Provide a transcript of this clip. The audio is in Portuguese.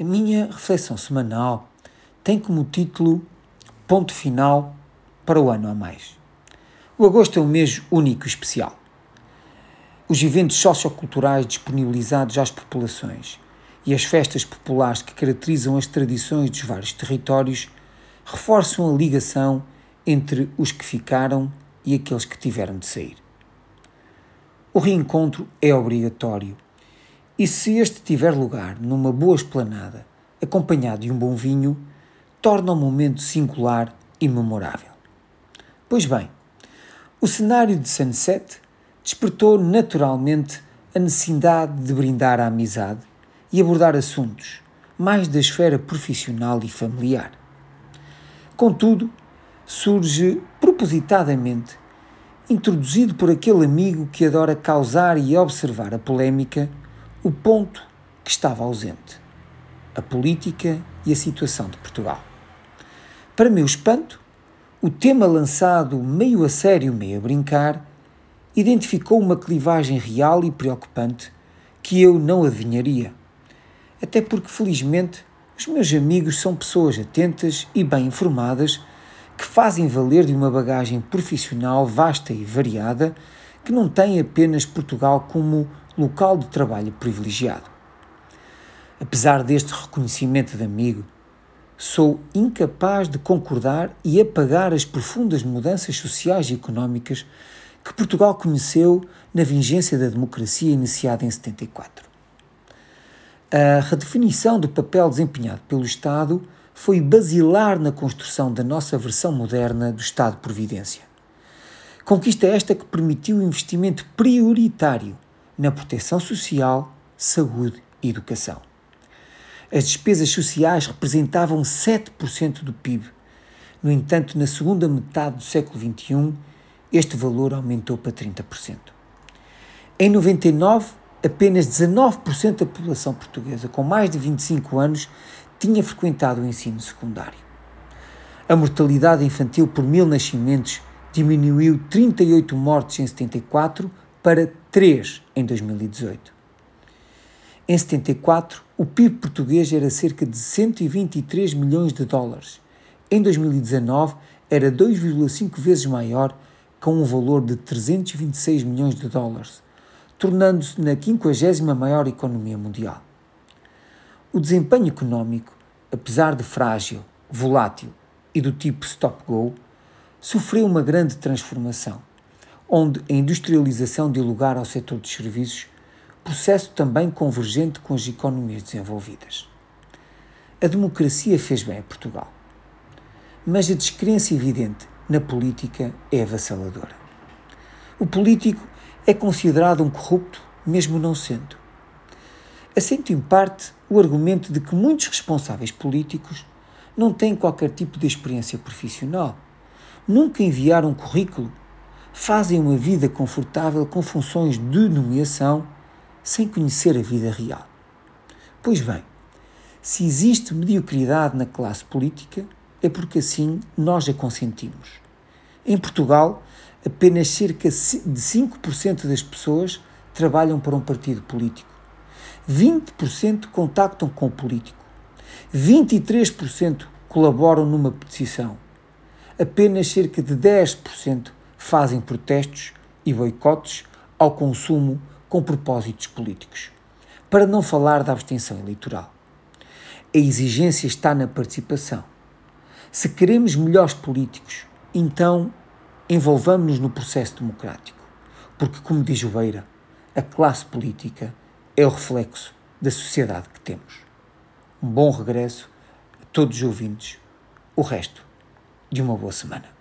A minha reflexão semanal tem como título Ponto Final para o ano a mais. O agosto é um mês único e especial. Os eventos socioculturais disponibilizados às populações e as festas populares que caracterizam as tradições dos vários territórios reforçam a ligação entre os que ficaram e aqueles que tiveram de sair. O reencontro é obrigatório e se este tiver lugar numa boa esplanada, acompanhado de um bom vinho, torna o momento singular e memorável. Pois bem, o cenário de Sunset despertou naturalmente a necessidade de brindar a amizade e abordar assuntos mais da esfera profissional e familiar. Contudo, surge propositadamente introduzido por aquele amigo que adora causar e observar a polémica, o ponto que estava ausente: a política e a situação de Portugal. Para meu espanto, o tema lançado meio a sério, meio a brincar, identificou uma clivagem real e preocupante que eu não adivinharia. Até porque, felizmente, os meus amigos são pessoas atentas e bem informadas que fazem valer de uma bagagem profissional vasta e variada que não tem apenas Portugal como local de trabalho privilegiado. Apesar deste reconhecimento de amigo, sou incapaz de concordar e apagar as profundas mudanças sociais e económicas que Portugal conheceu na vigência da democracia iniciada em 74. A redefinição do papel desempenhado pelo Estado foi basilar na construção da nossa versão moderna do Estado de Providência. Conquista esta que permitiu o investimento prioritário na proteção social, saúde e educação. As despesas sociais representavam 7% do PIB. No entanto, na segunda metade do século XXI, este valor aumentou para 30%. Em 99, apenas 19% da população portuguesa com mais de 25 anos tinha frequentado o ensino secundário. A mortalidade infantil por mil nascimentos diminuiu 38 mortes em 74 para 3 em 2018. Em 74, o PIB português era cerca de 123 milhões de dólares. Em 2019, era 2,5 vezes maior, com um valor de 326 milhões de dólares, tornando-se na 50 maior economia mundial. O desempenho económico, apesar de frágil, volátil e do tipo stop-go, sofreu uma grande transformação, onde a industrialização deu lugar ao setor dos serviços, processo também convergente com as economias desenvolvidas. A democracia fez bem a Portugal, mas a descrença evidente na política é avassaladora. O político é considerado um corrupto, mesmo não sendo. Assento em parte o argumento de que muitos responsáveis políticos não têm qualquer tipo de experiência profissional, nunca enviaram um currículo, fazem uma vida confortável com funções de nomeação sem conhecer a vida real. Pois bem, se existe mediocridade na classe política, é porque assim nós a consentimos. Em Portugal, apenas cerca de 5% das pessoas trabalham para um partido político 20% contactam com o político, 23% colaboram numa petição, apenas cerca de 10% fazem protestos e boicotes ao consumo com propósitos políticos. Para não falar da abstenção eleitoral. A exigência está na participação. Se queremos melhores políticos, então envolvamos-nos no processo democrático. Porque, como diz o Beira, a classe política é o reflexo da sociedade que temos. Um bom regresso a todos os ouvintes. O resto de uma boa semana.